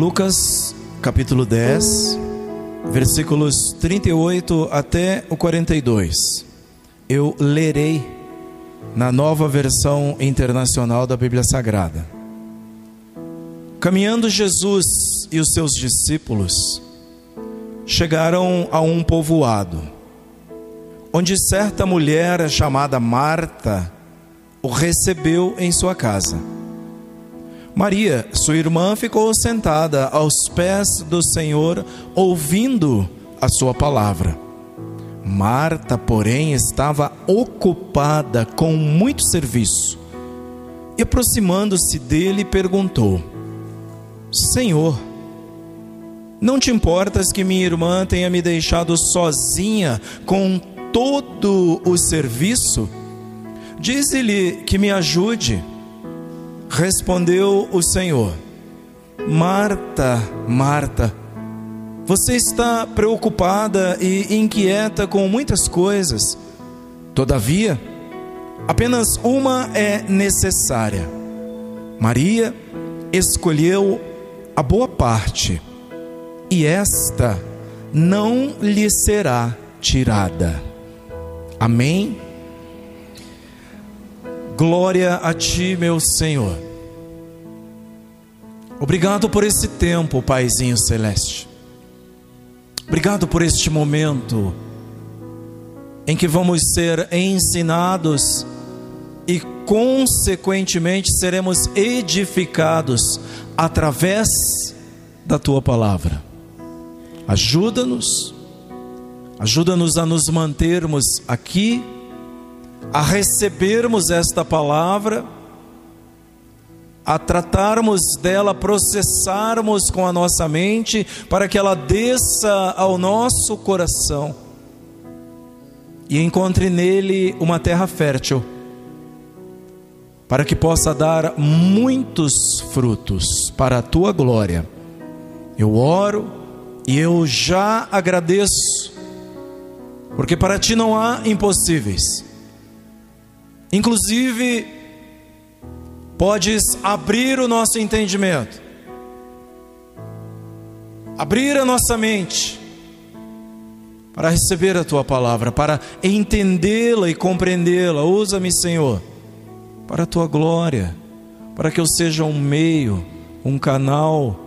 Lucas capítulo 10, versículos 38 até o 42. Eu lerei na nova versão internacional da Bíblia Sagrada. Caminhando Jesus e os seus discípulos chegaram a um povoado, onde certa mulher chamada Marta o recebeu em sua casa. Maria, sua irmã, ficou sentada aos pés do Senhor, ouvindo a sua palavra. Marta, porém, estava ocupada com muito serviço. E aproximando-se dele, perguntou: Senhor, não te importas que minha irmã tenha me deixado sozinha com todo o serviço? Dize-lhe que me ajude. Respondeu o Senhor: Marta, Marta, você está preocupada e inquieta com muitas coisas. Todavia, apenas uma é necessária. Maria escolheu a boa parte, e esta não lhe será tirada. Amém? Glória a ti, meu Senhor. Obrigado por esse tempo, Paizinho Celeste. Obrigado por este momento em que vamos ser ensinados e, consequentemente, seremos edificados através da tua palavra. Ajuda-nos, ajuda-nos a nos mantermos aqui a recebermos esta palavra, a tratarmos dela, processarmos com a nossa mente, para que ela desça ao nosso coração e encontre nele uma terra fértil, para que possa dar muitos frutos para a tua glória. Eu oro e eu já agradeço, porque para ti não há impossíveis. Inclusive, podes abrir o nosso entendimento, abrir a nossa mente, para receber a tua palavra, para entendê-la e compreendê-la. Usa-me, Senhor, para a tua glória, para que eu seja um meio, um canal,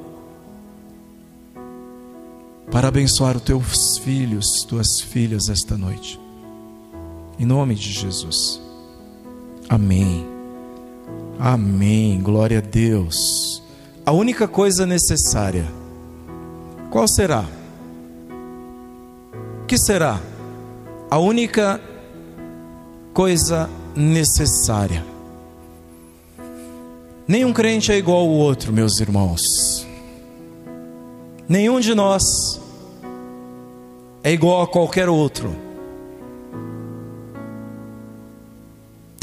para abençoar os teus filhos, tuas filhas esta noite. Em nome de Jesus. Amém. Amém. Glória a Deus. A única coisa necessária, qual será? Que será? A única coisa necessária. Nenhum crente é igual ao outro, meus irmãos. Nenhum de nós é igual a qualquer outro.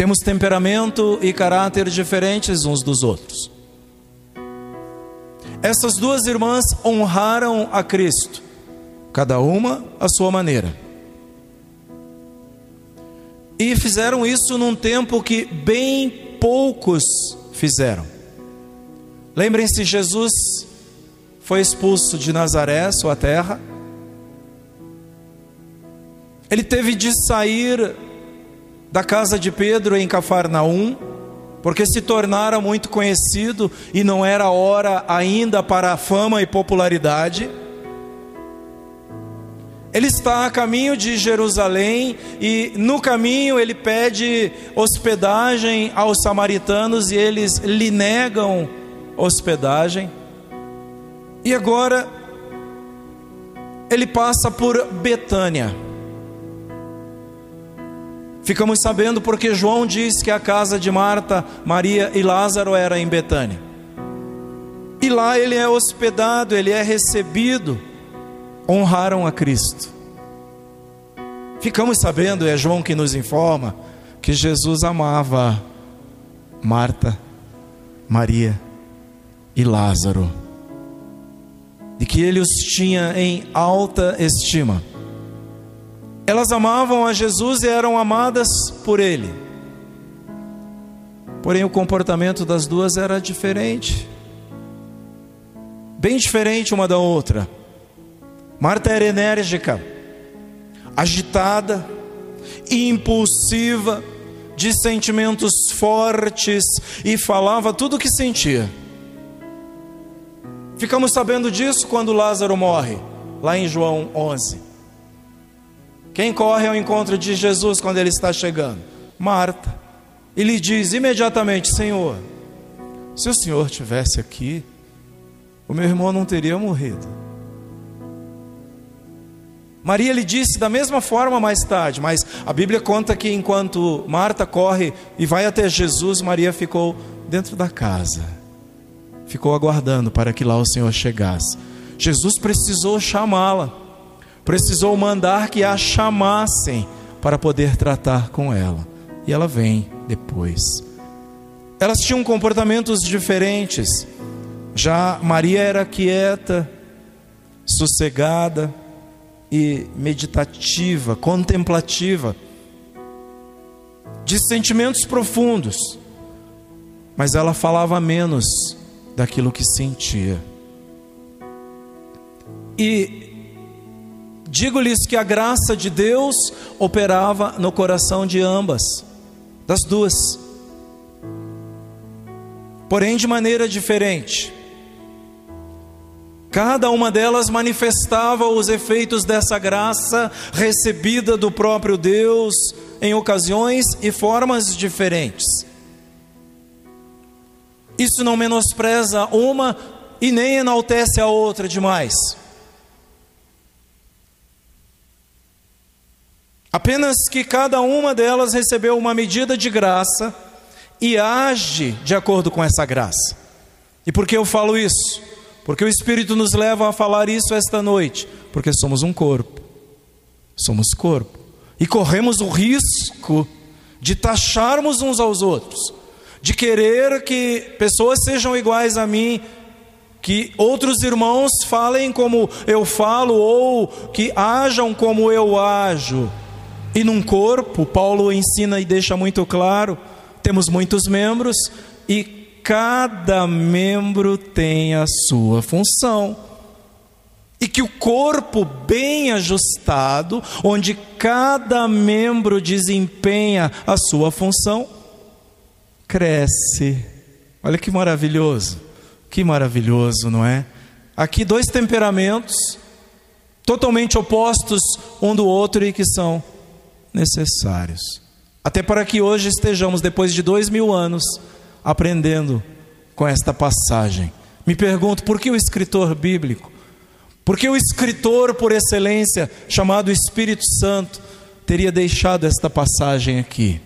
Temos temperamento e caráter diferentes uns dos outros. Essas duas irmãs honraram a Cristo, cada uma à sua maneira. E fizeram isso num tempo que bem poucos fizeram. Lembrem-se, Jesus foi expulso de Nazaré, sua terra. Ele teve de sair da casa de Pedro em Cafarnaum, porque se tornara muito conhecido e não era hora ainda para a fama e popularidade. Ele está a caminho de Jerusalém e no caminho ele pede hospedagem aos samaritanos e eles lhe negam hospedagem. E agora ele passa por Betânia. Ficamos sabendo porque João diz que a casa de Marta, Maria e Lázaro era em Betânia. E lá ele é hospedado, ele é recebido. Honraram a Cristo. Ficamos sabendo, é João que nos informa, que Jesus amava Marta, Maria e Lázaro. E que ele os tinha em alta estima. Elas amavam a Jesus e eram amadas por Ele. Porém, o comportamento das duas era diferente. bem diferente uma da outra. Marta era enérgica, agitada, impulsiva, de sentimentos fortes e falava tudo o que sentia. Ficamos sabendo disso quando Lázaro morre, lá em João 11. Quem corre ao encontro de Jesus quando ele está chegando? Marta. E lhe diz imediatamente: Senhor, se o Senhor tivesse aqui, o meu irmão não teria morrido. Maria lhe disse da mesma forma mais tarde, mas a Bíblia conta que enquanto Marta corre e vai até Jesus, Maria ficou dentro da casa, ficou aguardando para que lá o Senhor chegasse. Jesus precisou chamá-la, precisou mandar que a chamassem para poder tratar com ela, e ela vem depois. Elas tinham comportamentos diferentes. Já Maria era quieta, sossegada, e meditativa, contemplativa, de sentimentos profundos, mas ela falava menos daquilo que sentia. E digo-lhes que a graça de Deus operava no coração de ambas, das duas, porém de maneira diferente. Cada uma delas manifestava os efeitos dessa graça recebida do próprio Deus em ocasiões e formas diferentes. Isso não menospreza uma e nem enaltece a outra demais. Apenas que cada uma delas recebeu uma medida de graça e age de acordo com essa graça. E por que eu falo isso? Porque o Espírito nos leva a falar isso esta noite, porque somos um corpo. Somos corpo. E corremos o risco de taxarmos uns aos outros, de querer que pessoas sejam iguais a mim, que outros irmãos falem como eu falo ou que ajam como eu ajo. E num corpo, Paulo ensina e deixa muito claro, temos muitos membros e cada membro tem a sua função. E que o corpo bem ajustado, onde cada membro desempenha a sua função, cresce. Olha que maravilhoso, que maravilhoso, não é? Aqui dois temperamentos totalmente opostos um do outro e que são necessários. Até para que hoje estejamos, depois de dois mil anos, aprendendo com esta passagem. Me pergunto por que o escritor bíblico, por que o escritor por excelência, chamado Espírito Santo, teria deixado esta passagem aqui?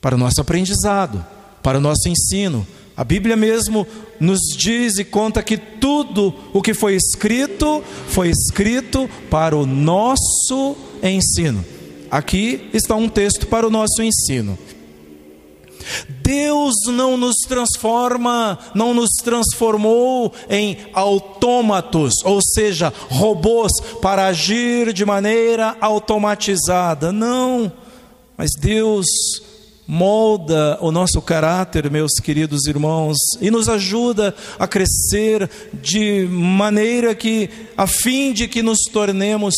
Para o nosso aprendizado, para o nosso ensino. A Bíblia mesmo nos diz e conta que tudo o que foi escrito, foi escrito para o nosso ensino. Aqui está um texto para o nosso ensino. Deus não nos transforma, não nos transformou em autômatos, ou seja, robôs para agir de maneira automatizada. Não, mas Deus molda o nosso caráter, meus queridos irmãos, e nos ajuda a crescer de maneira que, a fim de que nos tornemos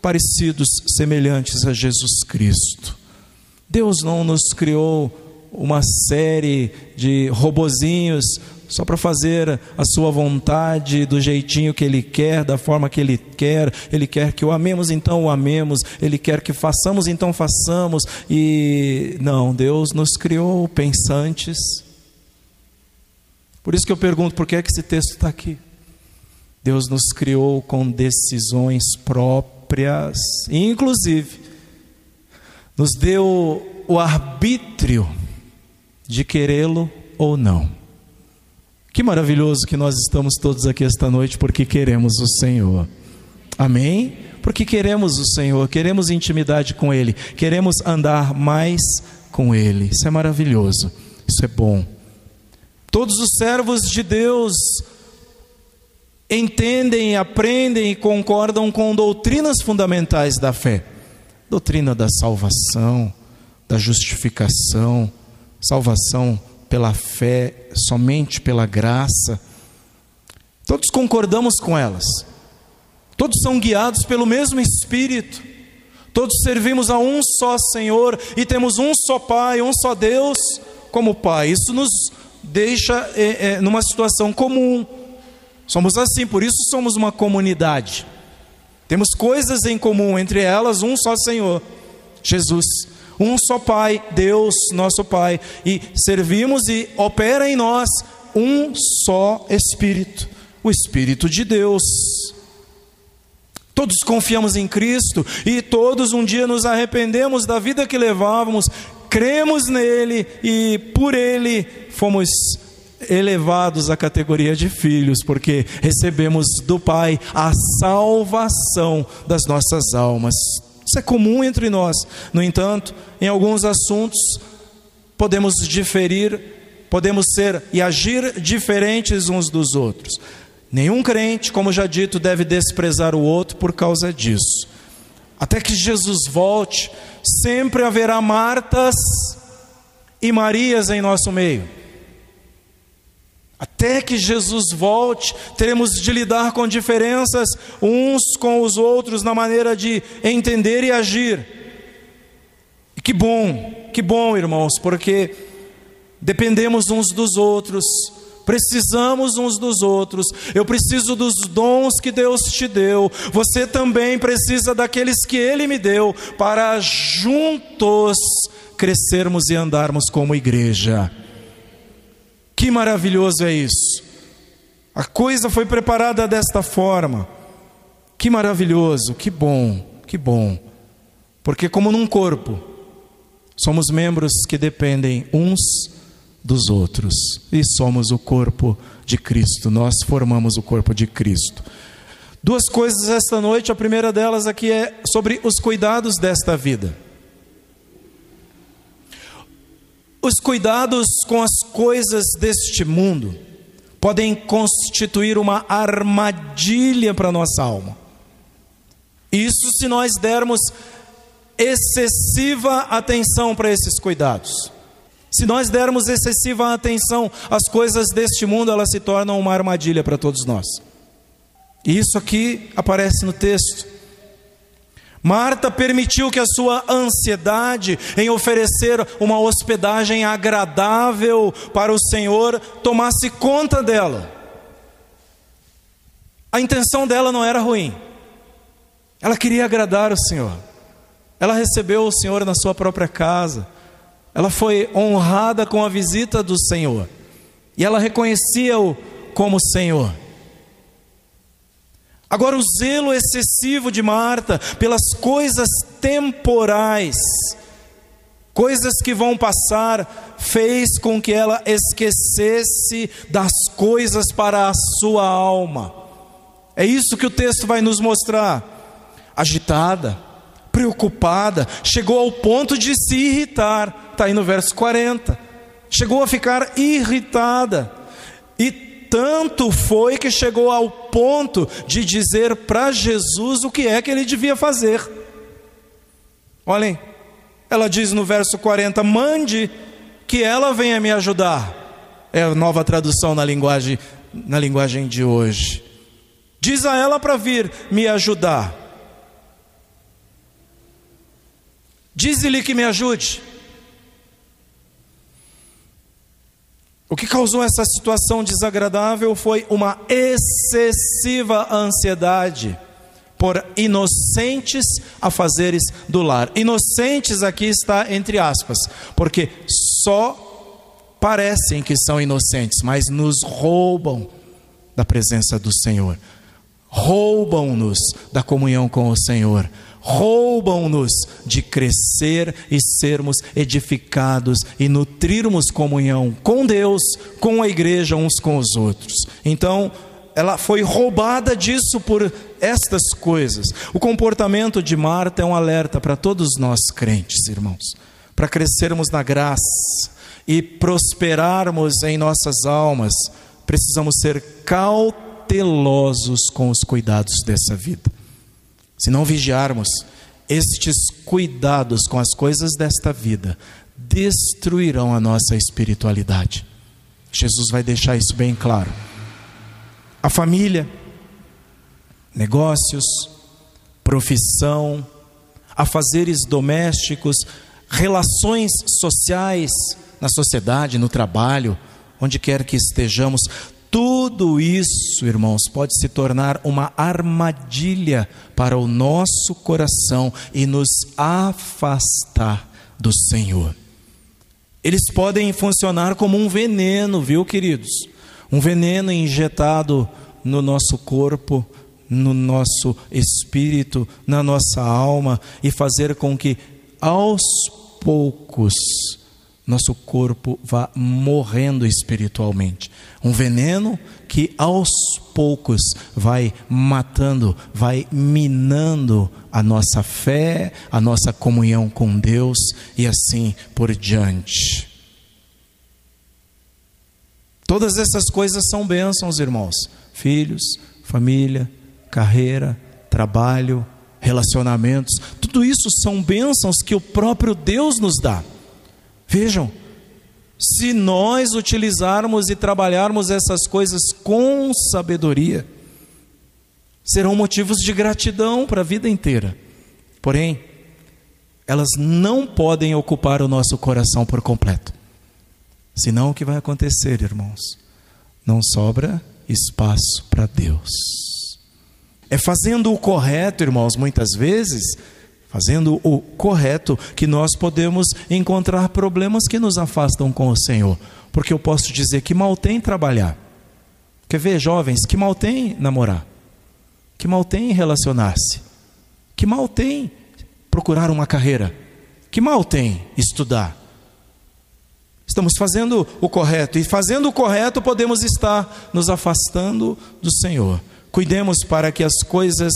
parecidos, semelhantes a Jesus Cristo. Deus não nos criou uma série de robozinhos só para fazer a sua vontade do jeitinho que ele quer, da forma que ele quer. Ele quer que o amemos, então o amemos. Ele quer que façamos, então façamos. E não, Deus nos criou pensantes. Por isso que eu pergunto, por que é que esse texto está aqui? Deus nos criou com decisões próprias, inclusive nos deu o arbítrio de querê-lo ou não. Que maravilhoso que nós estamos todos aqui esta noite porque queremos o Senhor. Amém? Porque queremos o Senhor, queremos intimidade com Ele, queremos andar mais com Ele. Isso é maravilhoso, isso é bom. Todos os servos de Deus entendem, aprendem e concordam com doutrinas fundamentais da fé doutrina da salvação, da justificação, salvação pela fé, somente pela graça. Todos concordamos com elas. Todos são guiados pelo mesmo Espírito. Todos servimos a um só Senhor e temos um só Pai, um só Deus como Pai. Isso nos deixa é, é, numa situação comum. Somos assim, por isso somos uma comunidade. Temos coisas em comum, entre elas um só Senhor, Jesus. Um só Pai, Deus, nosso Pai. E servimos e opera em nós um só Espírito, o Espírito de Deus. Todos confiamos em Cristo e todos um dia nos arrependemos da vida que levávamos, cremos nele e por ele fomos elevados à categoria de filhos, porque recebemos do Pai a salvação das nossas almas. Isso é comum entre nós. No entanto, em alguns assuntos podemos diferir, podemos ser e agir diferentes uns dos outros. Nenhum crente, como já dito, deve desprezar o outro por causa disso. Até que Jesus volte, sempre haverá Martas e Marias em nosso meio. Até que Jesus volte, teremos de lidar com diferenças uns com os outros na maneira de entender e agir. E que bom, que bom, irmãos, porque dependemos uns dos outros, precisamos uns dos outros. Eu preciso dos dons que Deus te deu. Você também precisa daqueles que Ele me deu, para juntos crescermos e andarmos como igreja. Que maravilhoso é isso! A coisa foi preparada desta forma. Que maravilhoso, que bom, que bom. Porque, como num corpo, somos membros que dependem uns dos outros. E somos o corpo de Cristo, nós formamos o corpo de Cristo. Duas coisas esta noite, a primeira delas aqui é sobre os cuidados desta vida. Os cuidados com as coisas deste mundo podem constituir uma armadilha para nossa alma. Isso se nós dermos excessiva atenção para esses cuidados. Se nós dermos excessiva atenção às coisas deste mundo, elas se tornam uma armadilha para todos nós. E isso aqui aparece no texto. Marta permitiu que a sua ansiedade em oferecer uma hospedagem agradável para o Senhor tomasse conta dela. A intenção dela não era ruim, ela queria agradar o Senhor. Ela recebeu o Senhor na sua própria casa ela foi honrada com a visita do Senhor. E ela reconhecia-o como Senhor. Agora, o zelo excessivo de Marta pelas coisas temporais, coisas que vão passar, fez com que ela esquecesse das coisas para a sua alma. É isso que o texto vai nos mostrar. Agitada, preocupada, chegou ao ponto de se irritar, está aí no verso 40. Chegou a ficar irritada, e tanto foi que chegou ao ponto de dizer para Jesus o que é que ele devia fazer. Olhem, ela diz no verso 40: mande que ela venha me ajudar. É a nova tradução na linguagem, na linguagem de hoje. Diz a ela para vir me ajudar. Dize-lhe que me ajude. O que causou essa situação desagradável foi uma excessiva ansiedade por inocentes afazeres do lar. Inocentes aqui está entre aspas, porque só parecem que são inocentes, mas nos roubam da presença do Senhor. Roubam-nos da comunhão com o Senhor roubam-nos de crescer e sermos edificados e nutrirmos comunhão com Deus, com a igreja, uns com os outros. Então, ela foi roubada disso por estas coisas. O comportamento de Marta é um alerta para todos nós crentes, irmãos, para crescermos na graça e prosperarmos em nossas almas, precisamos ser cautelosos com os cuidados dessa vida. Se não vigiarmos, estes cuidados com as coisas desta vida destruirão a nossa espiritualidade. Jesus vai deixar isso bem claro. a família, negócios, profissão, afazeres domésticos, relações sociais na sociedade, no trabalho, onde quer que estejamos, tudo isso, irmãos, pode se tornar uma armadilha para o nosso coração e nos afastar do Senhor. Eles podem funcionar como um veneno, viu, queridos? Um veneno injetado no nosso corpo, no nosso espírito, na nossa alma e fazer com que aos poucos nosso corpo vá morrendo espiritualmente. Um veneno que aos poucos vai matando, vai minando a nossa fé, a nossa comunhão com Deus e assim por diante. Todas essas coisas são bênçãos, irmãos. Filhos, família, carreira, trabalho, relacionamentos, tudo isso são bênçãos que o próprio Deus nos dá. Vejam, se nós utilizarmos e trabalharmos essas coisas com sabedoria, serão motivos de gratidão para a vida inteira. Porém, elas não podem ocupar o nosso coração por completo. Senão, o que vai acontecer, irmãos? Não sobra espaço para Deus. É fazendo o correto, irmãos, muitas vezes, fazendo o correto, que nós podemos encontrar problemas que nos afastam com o Senhor. Porque eu posso dizer que mal tem trabalhar. Quer ver, jovens, que mal tem namorar? Que mal tem relacionar-se? Que mal tem procurar uma carreira? Que mal tem estudar? Estamos fazendo o correto, e fazendo o correto podemos estar nos afastando do Senhor. Cuidemos para que as coisas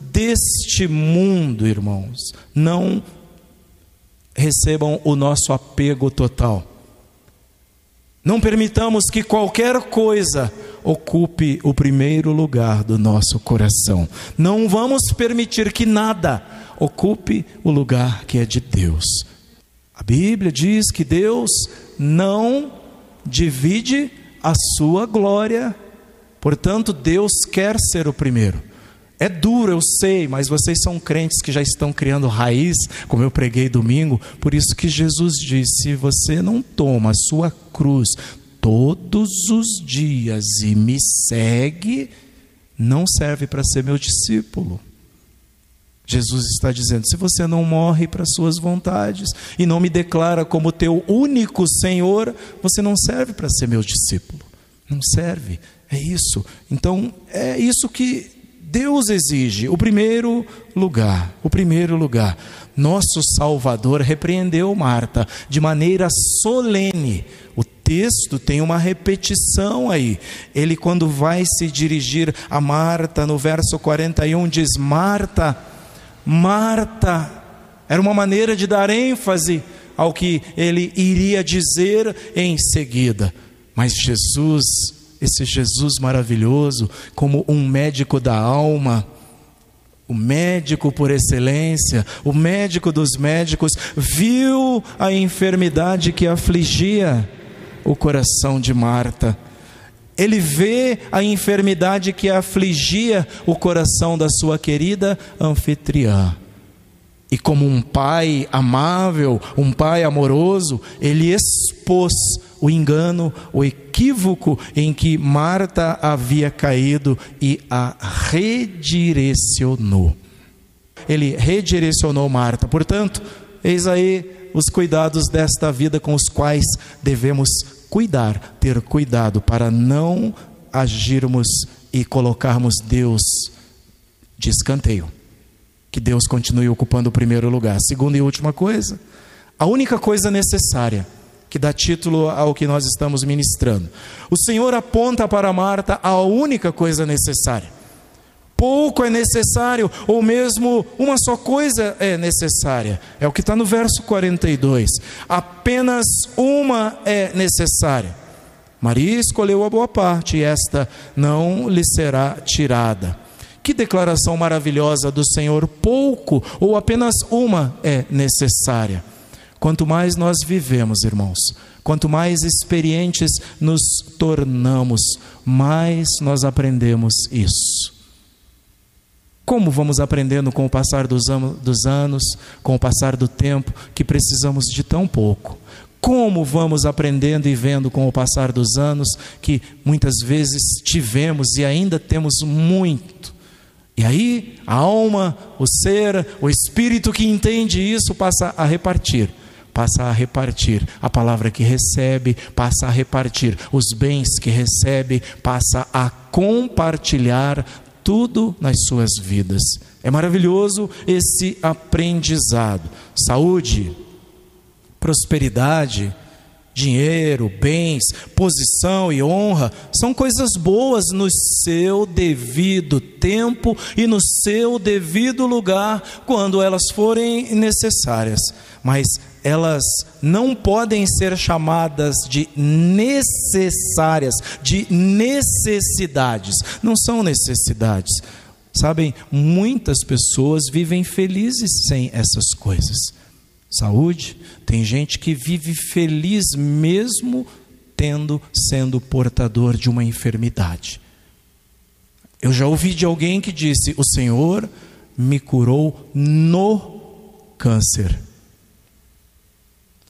deste mundo, irmãos, não recebam o nosso apego total. Não permitamos que qualquer coisa ocupe o primeiro lugar do nosso coração. Não vamos permitir que nada ocupe o lugar que é de Deus. A Bíblia diz que Deus não divide a sua glória Portanto, Deus quer ser o primeiro. É duro, eu sei, mas vocês são crentes que já estão criando raiz, como eu preguei domingo, por isso que Jesus disse: se você não toma a sua cruz todos os dias e me segue, não serve para ser meu discípulo. Jesus está dizendo: se você não morre para suas vontades e não me declara como teu único Senhor, você não serve para ser meu discípulo. Não serve. É isso. Então, é isso que Deus exige. O primeiro lugar, o primeiro lugar. Nosso Salvador repreendeu Marta de maneira solene. O texto tem uma repetição aí. Ele, quando vai se dirigir a Marta, no verso 41, diz: Marta, Marta. Era uma maneira de dar ênfase ao que ele iria dizer em seguida. Mas Jesus esse Jesus maravilhoso, como um médico da alma, o médico por excelência, o médico dos médicos, viu a enfermidade que afligia o coração de Marta. Ele vê a enfermidade que afligia o coração da sua querida anfitriã. E como um pai amável, um pai amoroso, ele expôs o engano, o equívoco em que Marta havia caído e a redirecionou. Ele redirecionou Marta. Portanto, eis aí os cuidados desta vida com os quais devemos cuidar, ter cuidado para não agirmos e colocarmos Deus de escanteio que Deus continue ocupando o primeiro lugar. Segunda e última coisa, a única coisa necessária que dá título ao que nós estamos ministrando. O Senhor aponta para Marta a única coisa necessária. Pouco é necessário, ou mesmo uma só coisa é necessária. É o que está no verso 42. Apenas uma é necessária. Maria escolheu a boa parte, e esta não lhe será tirada. Que declaração maravilhosa do Senhor! Pouco ou apenas uma é necessária. Quanto mais nós vivemos, irmãos, quanto mais experientes nos tornamos, mais nós aprendemos isso. Como vamos aprendendo com o passar dos, anos, com o passar do tempo, que precisamos de tão pouco? Como vamos aprendendo e vendo com o passar dos anos que muitas vezes tivemos e ainda temos muito? E aí a alma, o ser, o espírito que entende isso passa a repartir passa a repartir a palavra que recebe, passa a repartir os bens que recebe, passa a compartilhar tudo nas suas vidas. É maravilhoso esse aprendizado. Saúde, prosperidade, dinheiro, bens, posição e honra são coisas boas no seu devido tempo e no seu devido lugar, quando elas forem necessárias. Mas elas não podem ser chamadas de necessárias, de necessidades. Não são necessidades. Sabem, muitas pessoas vivem felizes sem essas coisas saúde, tem gente que vive feliz mesmo tendo sendo portador de uma enfermidade. Eu já ouvi de alguém que disse: "O Senhor me curou no câncer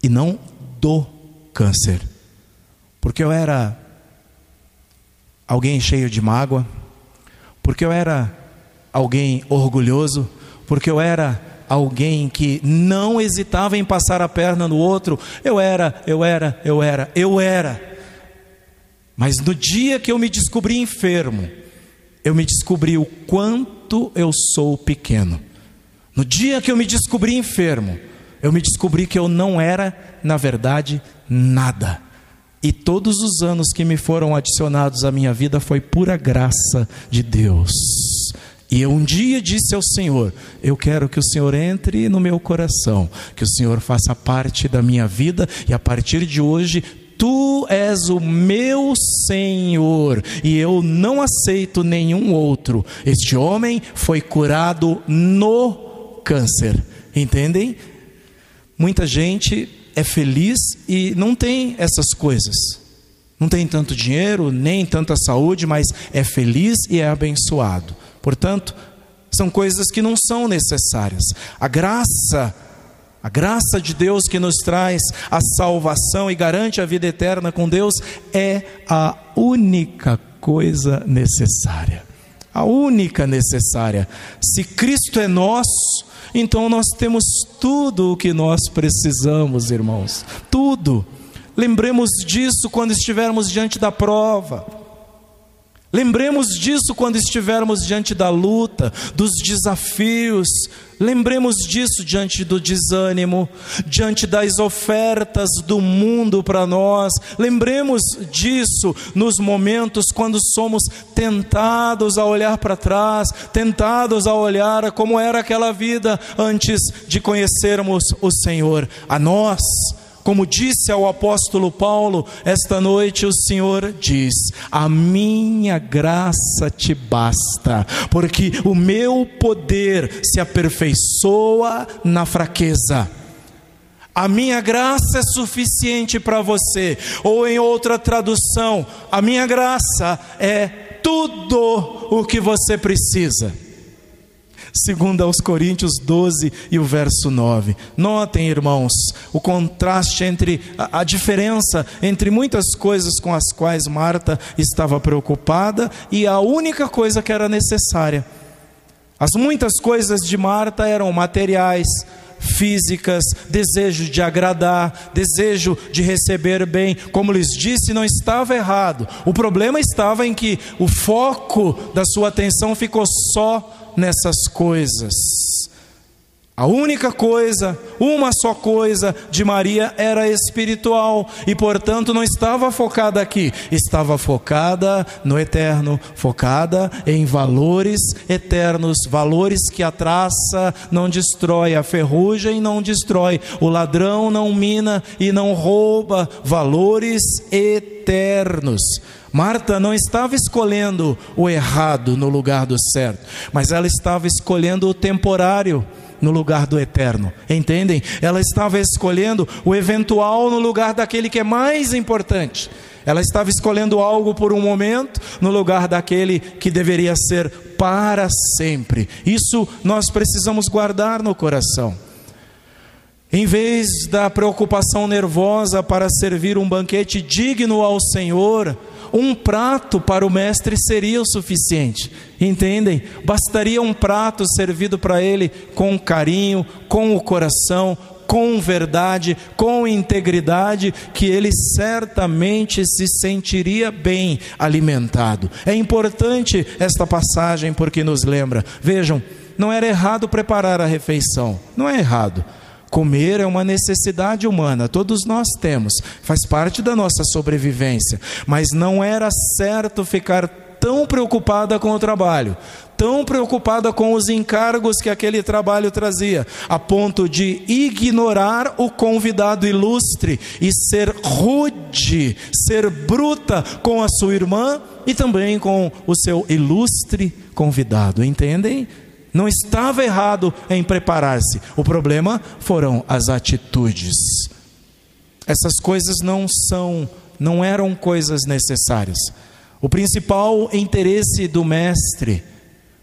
e não do câncer". Porque eu era alguém cheio de mágoa, porque eu era alguém orgulhoso, porque eu era alguém que não hesitava em passar a perna no outro. Eu era, eu era, eu era, eu era. Mas no dia que eu me descobri enfermo, eu me descobri o quanto eu sou pequeno. No dia que eu me descobri enfermo, eu me descobri que eu não era, na verdade, nada. E todos os anos que me foram adicionados à minha vida foi pura graça de Deus. E eu um dia disse ao Senhor: Eu quero que o Senhor entre no meu coração, que o Senhor faça parte da minha vida, e a partir de hoje Tu és o meu Senhor e eu não aceito nenhum outro. Este homem foi curado no câncer, entendem? Muita gente é feliz e não tem essas coisas. Não tem tanto dinheiro, nem tanta saúde, mas é feliz e é abençoado. Portanto, são coisas que não são necessárias. A graça, a graça de Deus que nos traz a salvação e garante a vida eterna com Deus é a única coisa necessária. A única necessária. Se Cristo é nosso, então nós temos tudo o que nós precisamos, irmãos. Tudo. Lembremos disso quando estivermos diante da prova. Lembremos disso quando estivermos diante da luta, dos desafios. Lembremos disso diante do desânimo, diante das ofertas do mundo para nós. Lembremos disso nos momentos quando somos tentados a olhar para trás, tentados a olhar como era aquela vida antes de conhecermos o Senhor. A nós como disse ao apóstolo Paulo, esta noite o Senhor diz: A minha graça te basta, porque o meu poder se aperfeiçoa na fraqueza. A minha graça é suficiente para você, ou em outra tradução, a minha graça é tudo o que você precisa segundo aos Coríntios 12 e o verso 9. Notem, irmãos, o contraste entre a, a diferença entre muitas coisas com as quais Marta estava preocupada e a única coisa que era necessária. As muitas coisas de Marta eram materiais, físicas, desejo de agradar, desejo de receber bem. Como lhes disse, não estava errado. O problema estava em que o foco da sua atenção ficou só nessas coisas. A única coisa, uma só coisa de Maria era espiritual e, portanto, não estava focada aqui, estava focada no eterno, focada em valores eternos, valores que a traça não destrói, a ferrugem não destrói, o ladrão não mina e não rouba, valores eternos. Marta não estava escolhendo o errado no lugar do certo, mas ela estava escolhendo o temporário. no lugar do eterno. Entendem? Ela estava escolhendo o eventual no lugar daquele que é mais importante. Ela estava escolhendo algo por um momento no lugar daquele que deveria ser para sempre. Isso nós precisamos guardar no coração. Em vez da preocupação nervosa para servir um banquete digno ao Senhor, um prato para o mestre seria o suficiente, entendem? Bastaria um prato servido para ele com carinho, com o coração, com verdade, com integridade, que ele certamente se sentiria bem alimentado. É importante esta passagem porque nos lembra, vejam, não era errado preparar a refeição, não é errado. Comer é uma necessidade humana, todos nós temos, faz parte da nossa sobrevivência, mas não era certo ficar tão preocupada com o trabalho, tão preocupada com os encargos que aquele trabalho trazia, a ponto de ignorar o convidado ilustre e ser rude, ser bruta com a sua irmã e também com o seu ilustre convidado, entendem? Não estava errado em preparar-se. O problema foram as atitudes. Essas coisas não são, não eram coisas necessárias. O principal interesse do mestre,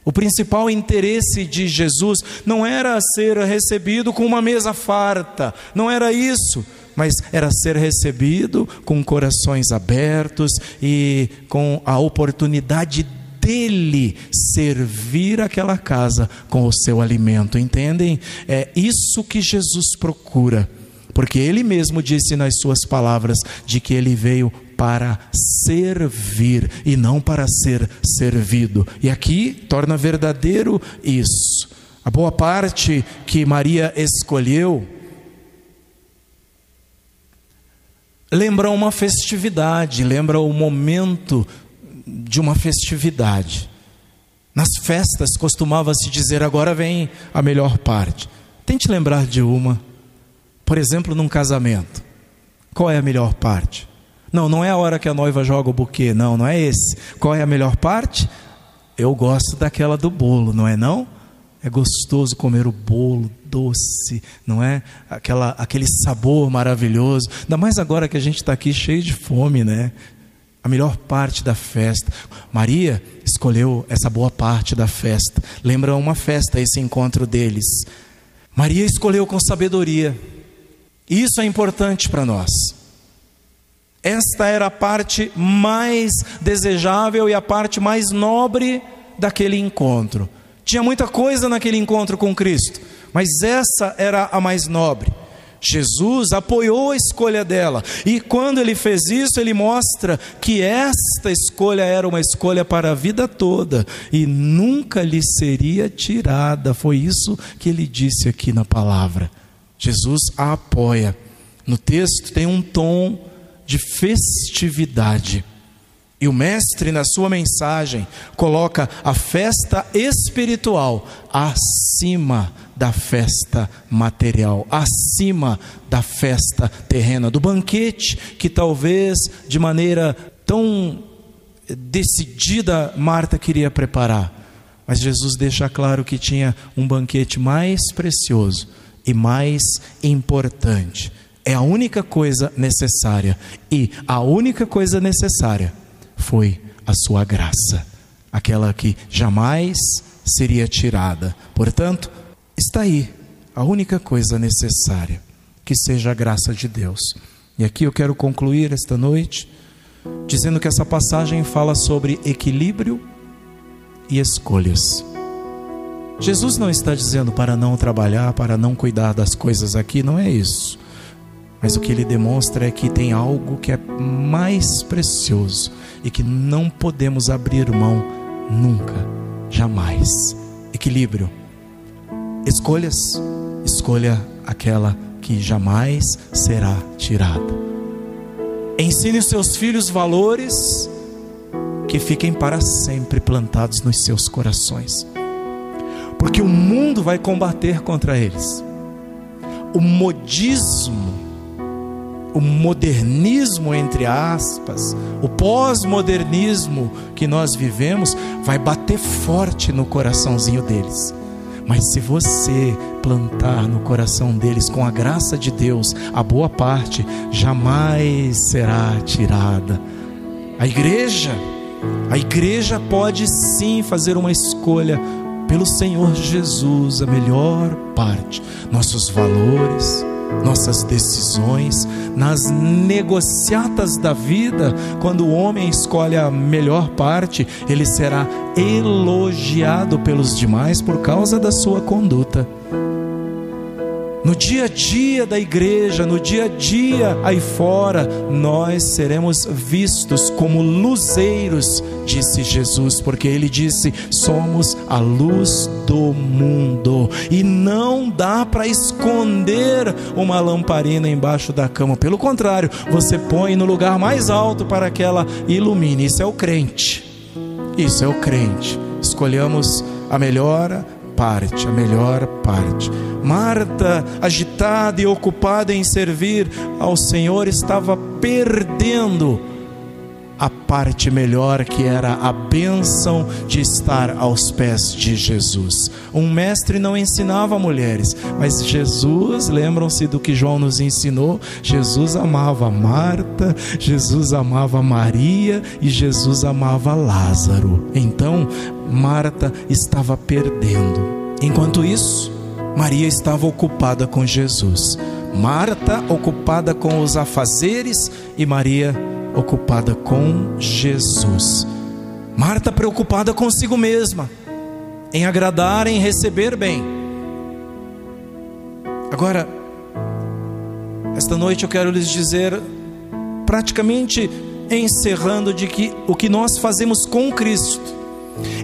o principal interesse de Jesus não era ser recebido com uma mesa farta, não era isso, mas era ser recebido com corações abertos e com a oportunidade dele servir aquela casa com o seu alimento, entendem? É isso que Jesus procura, porque ele mesmo disse nas suas palavras de que ele veio para servir e não para ser servido. E aqui torna verdadeiro isso. A boa parte que Maria escolheu lembra uma festividade, lembra o momento de uma festividade. Nas festas costumava-se dizer: agora vem a melhor parte. Tente lembrar de uma. Por exemplo, num casamento. Qual é a melhor parte? Não, não é a hora que a noiva joga o buquê, não, não é esse. Qual é a melhor parte? Eu gosto daquela do bolo, não é não? É gostoso comer o bolo doce, não é? Aquela, aquele sabor maravilhoso. Ainda mais agora que a gente está aqui cheio de fome, né? A melhor parte da festa. Maria escolheu essa boa parte da festa. Lembra uma festa, esse encontro deles. Maria escolheu com sabedoria. Isso é importante para nós. Esta era a parte mais desejável e a parte mais nobre daquele encontro. Tinha muita coisa naquele encontro com Cristo, mas essa era a mais nobre. Jesus apoiou a escolha dela, e quando ele fez isso, ele mostra que esta escolha era uma escolha para a vida toda e nunca lhe seria tirada. Foi isso que ele disse aqui na palavra. Jesus a apoia. No texto tem um tom de festividade. E o Mestre, na sua mensagem, coloca a festa espiritual acima da festa material, acima da festa terrena, do banquete que talvez de maneira tão decidida Marta queria preparar. Mas Jesus deixa claro que tinha um banquete mais precioso e mais importante. É a única coisa necessária. E a única coisa necessária foi a sua graça, aquela que jamais seria tirada. Portanto, está aí a única coisa necessária, que seja a graça de Deus. E aqui eu quero concluir esta noite dizendo que essa passagem fala sobre equilíbrio e escolhas. Jesus não está dizendo para não trabalhar, para não cuidar das coisas aqui, não é isso. Mas o que ele demonstra é que tem algo que é mais precioso e que não podemos abrir mão nunca, jamais. Equilíbrio. Escolhas, escolha aquela que jamais será tirada. Ensine os seus filhos valores que fiquem para sempre plantados nos seus corações. Porque o mundo vai combater contra eles. O modismo o modernismo, entre aspas, o pós-modernismo que nós vivemos, vai bater forte no coraçãozinho deles. Mas se você plantar no coração deles, com a graça de Deus, a boa parte jamais será tirada. A igreja, a igreja pode sim fazer uma escolha pelo Senhor Jesus, a melhor parte, nossos valores, nossas decisões, nas negociatas da vida, quando o homem escolhe a melhor parte, ele será elogiado pelos demais por causa da sua conduta. No dia a dia da igreja, no dia a dia aí fora, nós seremos vistos como luzeiros, disse Jesus, porque ele disse: somos a luz do mundo. E não dá para esconder uma lamparina embaixo da cama, pelo contrário, você põe no lugar mais alto para que ela ilumine. Isso é o crente. Isso é o crente. Escolhamos a melhor parte, a melhor parte. Marta, agitada e ocupada em servir ao Senhor, estava perdendo a parte melhor que era a bênção de estar aos pés de Jesus. Um mestre não ensinava mulheres, mas Jesus, lembram-se do que João nos ensinou? Jesus amava Marta, Jesus amava Maria e Jesus amava Lázaro. Então, Marta estava perdendo. Enquanto isso, Maria estava ocupada com Jesus. Marta ocupada com os afazeres e Maria ocupada com Jesus. Marta preocupada consigo mesma, em agradar, em receber bem. Agora, esta noite eu quero lhes dizer, praticamente encerrando, de que o que nós fazemos com Cristo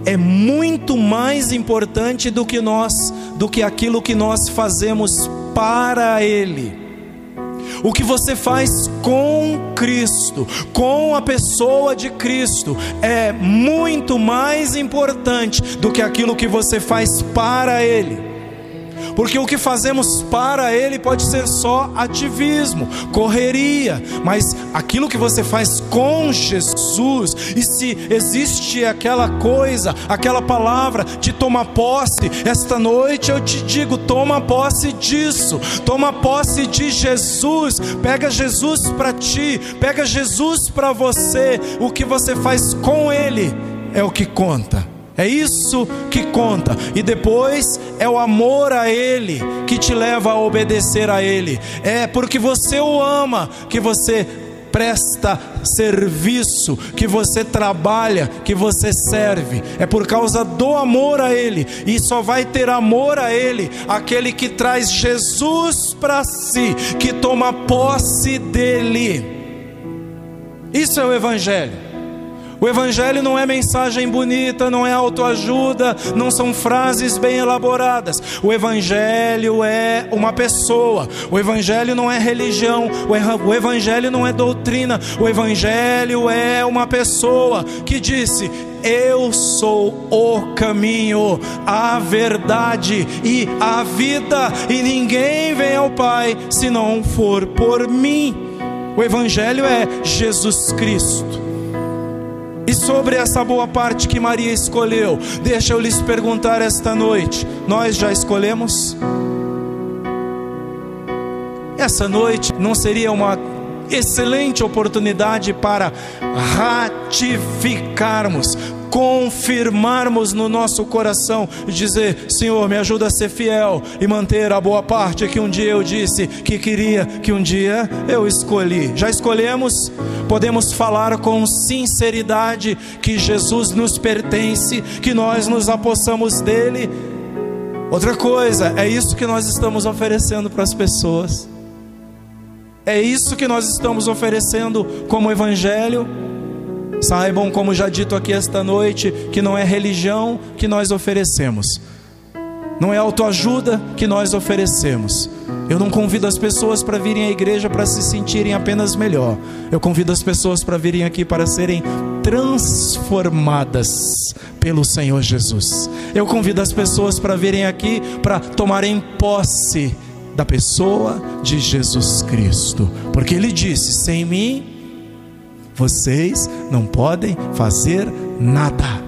é muito mais importante do que nós, do que aquilo que nós fazemos para Ele. O que você faz com Cristo, com a pessoa de Cristo, é muito mais importante do que aquilo que você faz para Ele. Porque o que fazemos para Ele pode ser só ativismo, correria, mas aquilo que você faz com Jesus, e se existe aquela coisa, aquela palavra de tomar posse, esta noite eu te digo: toma posse disso, toma posse de Jesus, pega Jesus para ti, pega Jesus para você, o que você faz com Ele é o que conta. É isso que conta. E depois é o amor a Ele que te leva a obedecer a Ele. É porque você o ama que você presta serviço, que você trabalha, que você serve. É por causa do amor a Ele. E só vai ter amor a Ele aquele que traz Jesus para si, que toma posse dele. Isso é o Evangelho. O Evangelho não é mensagem bonita, não é autoajuda, não são frases bem elaboradas. O Evangelho é uma pessoa. O Evangelho não é religião. O Evangelho não é doutrina. O Evangelho é uma pessoa que disse: eu sou o caminho, a verdade e a vida, e ninguém vem ao Pai se não for por mim. O Evangelho é Jesus Cristo. Sobre essa boa parte que Maria escolheu, deixa eu lhes perguntar esta noite: nós já escolhemos? Essa noite não seria uma excelente oportunidade para ratificarmos confirmarmos no nosso coração e dizer: Senhor, me ajuda a ser fiel e manter a boa parte que um dia eu disse que queria, que um dia eu escolhi. Já escolhemos? Podemos falar com sinceridade que Jesus nos pertence, que nós nos apossamos dele. Outra coisa, é isso que nós estamos oferecendo para as pessoas. É isso que nós estamos oferecendo como evangelho Saibam, como já dito aqui esta noite, que não é religião que nós oferecemos, não é autoajuda que nós oferecemos. Eu não convido as pessoas para virem à igreja para se sentirem apenas melhor. Eu convido as pessoas para virem aqui para serem transformadas pelo Senhor Jesus. Eu convido as pessoas para virem aqui para tomarem posse da pessoa de Jesus Cristo, porque Ele disse: sem mim vocês não podem fazer nada.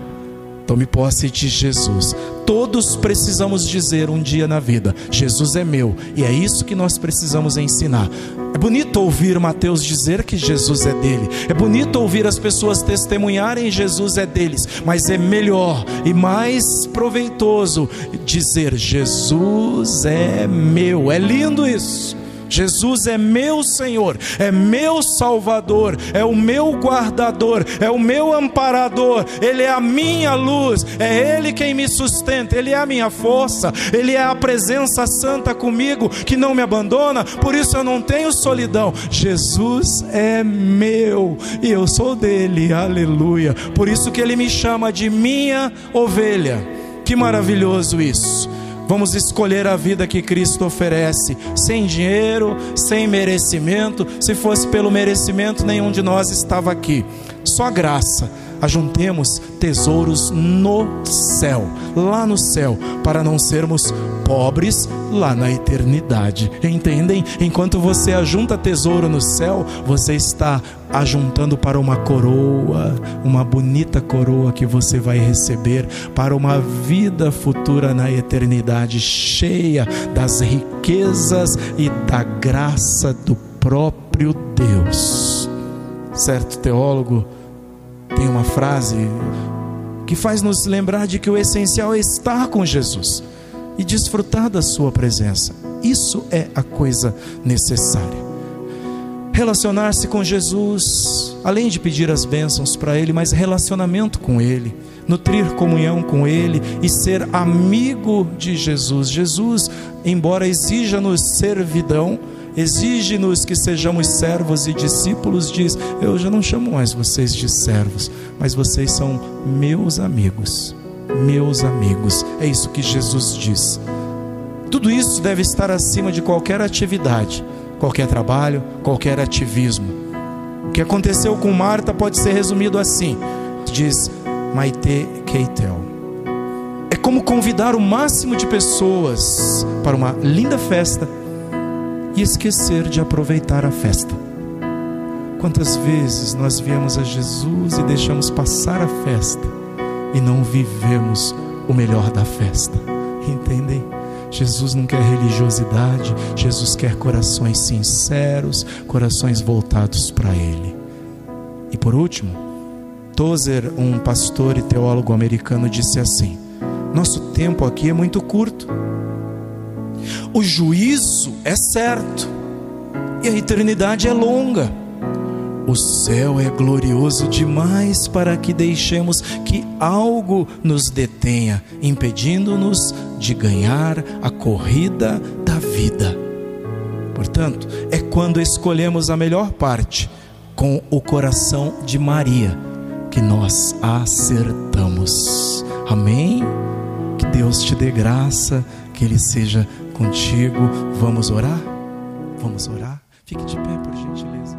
Tome posse de Jesus. Todos precisamos dizer um dia na vida: Jesus é meu, e é isso que nós precisamos ensinar. É bonito ouvir Mateus dizer que Jesus é dele, é bonito ouvir as pessoas testemunharem Jesus é deles, mas é melhor e mais proveitoso dizer: Jesus é meu. É lindo isso. Jesus é meu Senhor, é meu Salvador, é o meu guardador, é o meu amparador, Ele é a minha luz, é Ele quem me sustenta, Ele é a minha força, Ele é a presença santa comigo que não me abandona, por isso eu não tenho solidão. Jesus é meu e eu sou dele, aleluia. Por isso que Ele me chama de minha ovelha. Que maravilhoso isso. Vamos escolher a vida que Cristo oferece, sem dinheiro, sem merecimento. Se fosse pelo merecimento, nenhum de nós estava aqui. Só graça. Ajuntemos tesouros no céu, lá no céu, para não sermos pobres lá na eternidade. Entendem? Enquanto você ajunta tesouro no céu, você está ajuntando para uma coroa, uma bonita coroa que você vai receber para uma vida futura na eternidade, cheia das riquezas e da graça do próprio Deus. Certo teólogo tem uma frase que faz nos lembrar de que o essencial é estar com Jesus e desfrutar da Sua presença. Isso é a coisa necessária. Relacionar-se com Jesus, além de pedir as bênçãos para Ele, mas relacionamento com Ele, nutrir comunhão com Ele e ser amigo de Jesus. Jesus, embora exija-nos servidão, exige-nos que sejamos servos e discípulos, diz: Eu já não chamo mais vocês de servos, mas vocês são meus amigos. Meus amigos, é isso que Jesus diz. Tudo isso deve estar acima de qualquer atividade, qualquer trabalho, qualquer ativismo. O que aconteceu com Marta pode ser resumido assim: diz Maite Keitel. É como convidar o máximo de pessoas para uma linda festa e esquecer de aproveitar a festa. Quantas vezes nós viemos a Jesus e deixamos passar a festa e não vivemos o melhor da festa? Entendem? Jesus não quer religiosidade, Jesus quer corações sinceros, corações voltados para Ele. E por último, Tozer, um pastor e teólogo americano, disse assim: Nosso tempo aqui é muito curto. O juízo é certo e a eternidade é longa. O céu é glorioso demais para que deixemos que algo nos detenha, impedindo-nos de ganhar a corrida da vida. Portanto, é quando escolhemos a melhor parte, com o coração de Maria, que nós acertamos. Amém? Que Deus te dê graça, que Ele seja contigo. Vamos orar? Vamos orar? Fique de pé, por gentileza.